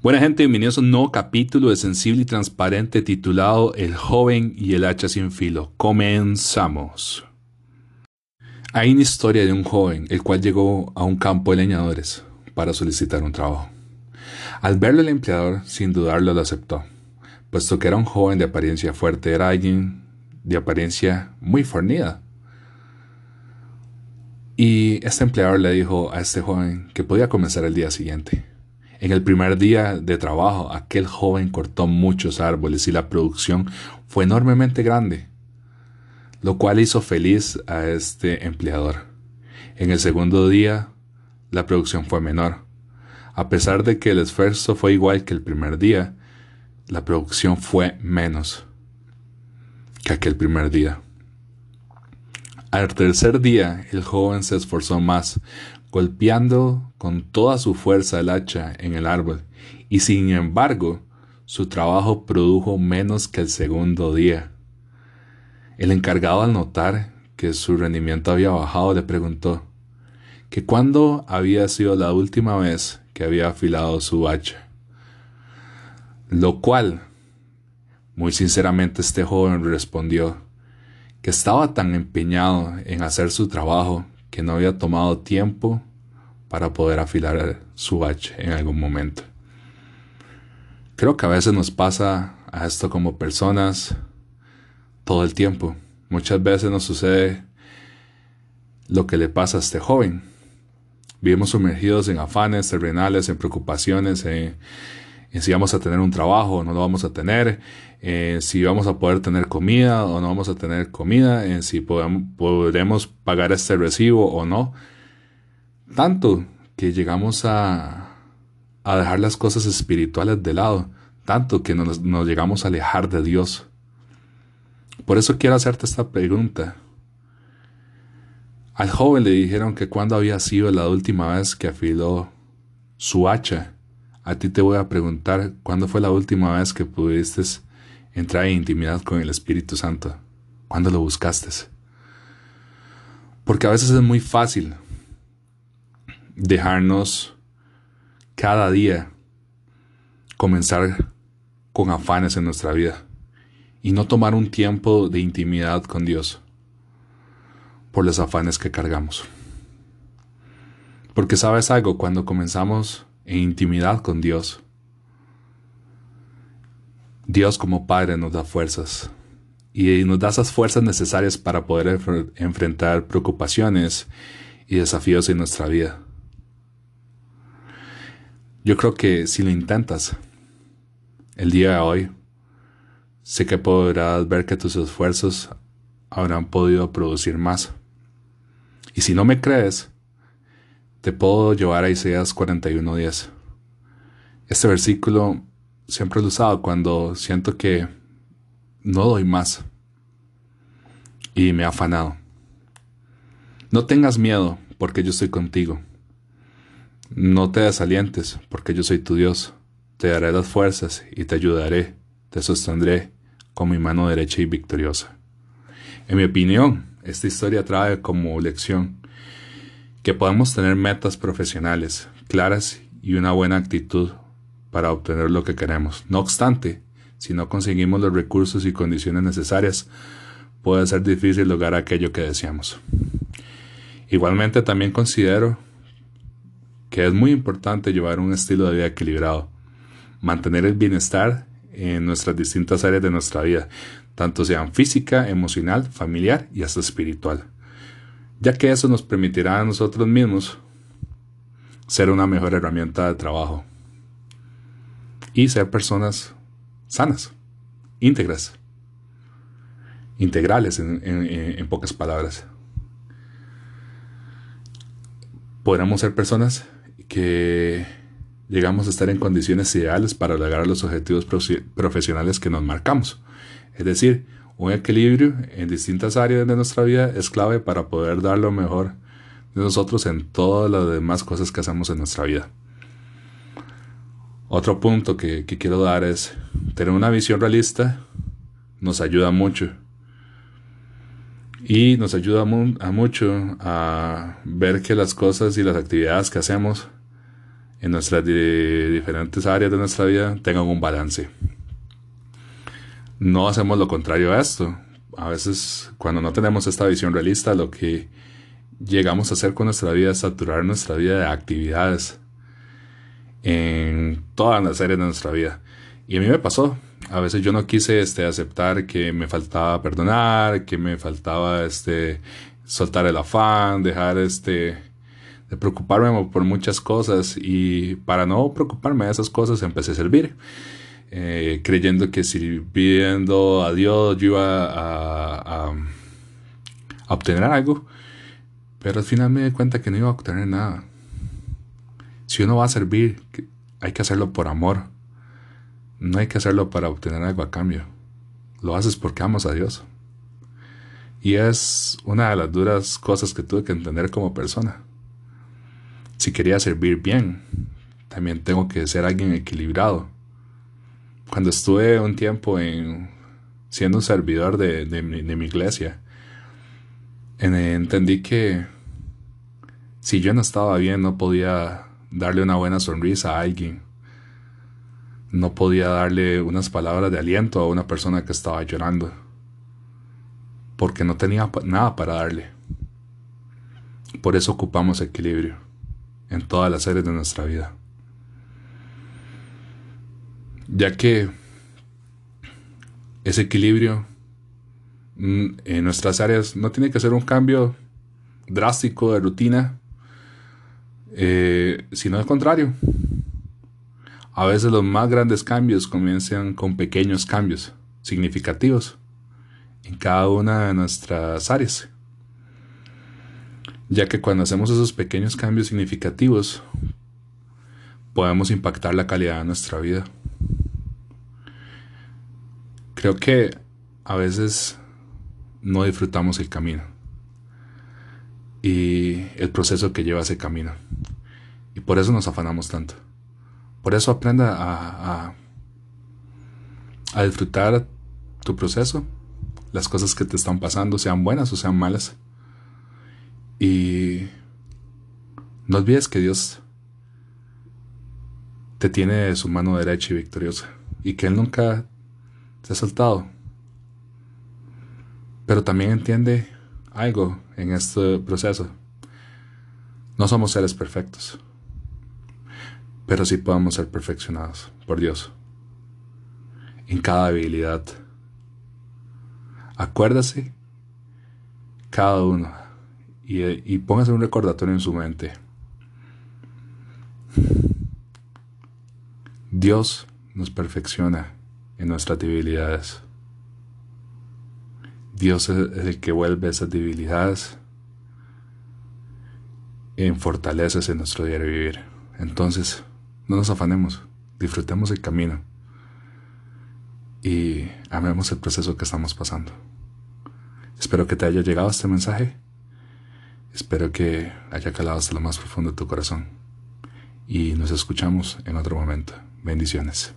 Buena gente, bienvenidos a un nuevo capítulo de Sensible y Transparente titulado El joven y el hacha sin filo. Comenzamos. Hay una historia de un joven el cual llegó a un campo de leñadores para solicitar un trabajo. Al verlo el empleador, sin dudarlo, lo aceptó, puesto que era un joven de apariencia fuerte, era alguien de apariencia muy fornida. Y este empleador le dijo a este joven que podía comenzar el día siguiente. En el primer día de trabajo, aquel joven cortó muchos árboles y la producción fue enormemente grande, lo cual hizo feliz a este empleador. En el segundo día, la producción fue menor. A pesar de que el esfuerzo fue igual que el primer día, la producción fue menos que aquel primer día. Al tercer día, el joven se esforzó más, golpeando con toda su fuerza el hacha en el árbol, y sin embargo su trabajo produjo menos que el segundo día. El encargado al notar que su rendimiento había bajado le preguntó que cuándo había sido la última vez que había afilado su hacha. Lo cual, muy sinceramente este joven respondió que estaba tan empeñado en hacer su trabajo que no había tomado tiempo para poder afilar su hacha en algún momento. Creo que a veces nos pasa a esto como personas todo el tiempo. Muchas veces nos sucede lo que le pasa a este joven. Vivimos sumergidos en afanes terrenales, en preocupaciones, en, si vamos a tener un trabajo o no lo vamos a tener, si vamos a poder tener comida o no vamos a tener comida, en si podremos pagar este recibo o no. Tanto que llegamos a, dejar las cosas espirituales de lado, tanto que nos, nos llegamos a alejar de Dios. Por eso quiero hacerte esta pregunta. Al joven le dijeron que cuando había sido la última vez que afiló su hacha. A ti te voy a preguntar cuándo fue la última vez que pudiste entrar en intimidad con el Espíritu Santo. ¿Cuándo lo buscaste? Porque a veces es muy fácil dejarnos cada día comenzar con afanes en nuestra vida y no tomar un tiempo de intimidad con Dios por los afanes que cargamos. Porque sabes algo, cuando comenzamos en intimidad con Dios, Dios como Padre nos da fuerzas y nos da esas fuerzas necesarias para poder enfrentar preocupaciones y desafíos en nuestra vida. Yo creo que si lo intentas el día de hoy, sé que podrás ver que tus esfuerzos habrán podido producir más. Y si no me crees, te puedo llevar a Isaías 41:10. Este versículo siempre lo he usado cuando siento que no doy más y me ha afanado. No tengas miedo porque yo estoy contigo. No te desalientes porque yo soy tu Dios. Te daré las fuerzas y te ayudaré, te sostendré con mi mano derecha y victoriosa. En mi opinión, esta historia trae como lección que podemos tener metas profesionales claras y una buena actitud para obtener lo que queremos. No obstante, si no conseguimos los recursos y condiciones necesarias, puede ser difícil lograr aquello que deseamos. Igualmente también considero que es muy importante llevar un estilo de vida equilibrado, mantener el bienestar en nuestras distintas áreas de nuestra vida, tanto sean física, emocional, familiar y hasta espiritual, ya que eso nos permitirá a nosotros mismos ser una mejor herramienta de trabajo y ser personas sanas, íntegras, integrales en, pocas palabras. Podremos ser personas que llegamos a estar en condiciones ideales para lograr los objetivos profesionales que nos marcamos. Es decir, un equilibrio en distintas áreas de nuestra vida es clave para poder dar lo mejor de nosotros en todas las demás cosas que hacemos en nuestra vida. Otro punto que, quiero dar es tener una visión realista nos ayuda mucho. Y nos ayuda a mucho a ver que las cosas y las actividades que hacemos en nuestras diferentes áreas de nuestra vida tengan un balance. No hacemos lo contrario a esto. A veces cuando no tenemos esta visión realista, lo que llegamos a hacer con nuestra vida es saturar nuestra vida de actividades en todas las áreas de nuestra vida. Y a mí me pasó. A veces yo no quise este, aceptar que me faltaba perdonar, que me faltaba este, soltar el afán, dejar este, de preocuparme por muchas cosas. Y para no preocuparme de esas cosas empecé a servir. Eh, creyendo que sirviendo a Dios yo iba a, a obtener algo. Pero al final me di cuenta que no iba a obtener nada. Si uno va a servir, hay que hacerlo por amor. No hay que hacerlo para obtener algo a cambio. Lo haces porque amas a Dios. Y es una de las duras cosas que tuve que entender como persona. Si quería servir bien, también tengo que ser alguien equilibrado. Cuando estuve un tiempo en, siendo un servidor de, de mi iglesia, entendí que si yo no estaba bien no podía darle una buena sonrisa a alguien. No podía darle unas palabras de aliento a una persona que estaba llorando. Porque no tenía nada para darle. Por eso ocupamos equilibrio en todas las áreas de nuestra vida. Ya que ese equilibrio mm, en nuestras áreas no tiene que ser un cambio drástico de rutina, eh, sino al contrario. A veces los más grandes cambios comienzan con pequeños cambios significativos en cada una de nuestras áreas. Ya que cuando hacemos esos pequeños cambios significativos, podemos impactar la calidad de nuestra vida. Creo que a veces no disfrutamos el camino y el proceso que lleva ese camino. Y por eso nos afanamos tanto. Por eso aprenda a, a, disfrutar tu proceso, las cosas que te están pasando, sean buenas o sean malas. Y no olvides que Dios te tiene de su mano derecha y victoriosa y que Él nunca te ha soltado. Pero también entiende algo en este proceso. No somos seres perfectos, pero sí podemos ser perfeccionados por Dios en cada habilidad. Acuérdase cada uno y póngase un recordatorio en su mente. Dios nos perfecciona en nuestras debilidades. Dios es el que vuelve esas debilidades en fortalezas en nuestro diario vivir. Entonces, no nos afanemos, disfrutemos el camino y amemos el proceso que estamos pasando. Espero que te haya llegado este mensaje. Espero que haya calado hasta lo más profundo de tu corazón. Y nos escuchamos en otro momento. Bendiciones.